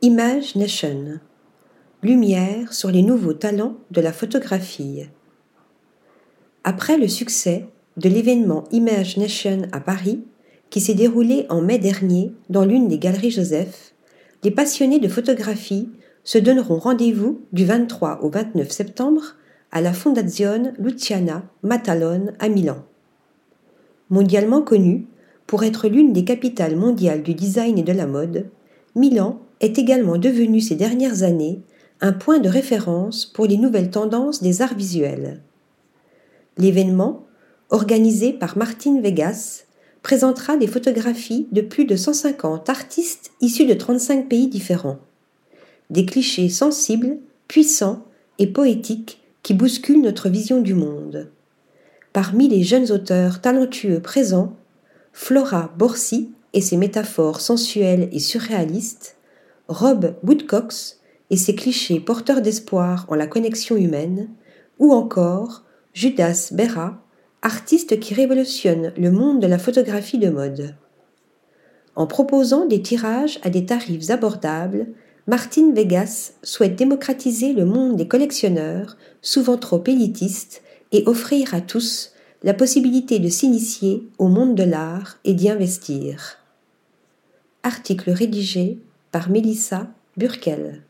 Image Nation Lumière sur les nouveaux talents de la photographie. Après le succès de l'événement Image Nation à Paris, qui s'est déroulé en mai dernier dans l'une des galeries Joseph, les passionnés de photographie se donneront rendez-vous du 23 au 29 septembre à la Fondazione Luciana Matalone à Milan. Mondialement connue pour être l'une des capitales mondiales du design et de la mode, Milan est également devenu ces dernières années un point de référence pour les nouvelles tendances des arts visuels. L'événement, organisé par Martin Vegas, présentera des photographies de plus de 150 artistes issus de 35 pays différents. Des clichés sensibles, puissants et poétiques qui bousculent notre vision du monde. Parmi les jeunes auteurs talentueux présents, Flora Borsi et ses métaphores sensuelles et surréalistes, Rob Woodcox et ses clichés porteurs d'espoir en la connexion humaine, ou encore Judas Berra, artiste qui révolutionne le monde de la photographie de mode. En proposant des tirages à des tarifs abordables, Martin Vegas souhaite démocratiser le monde des collectionneurs, souvent trop élitistes, et offrir à tous la possibilité de s'initier au monde de l'art et d'y investir. Article rédigé par Mélissa Burkel.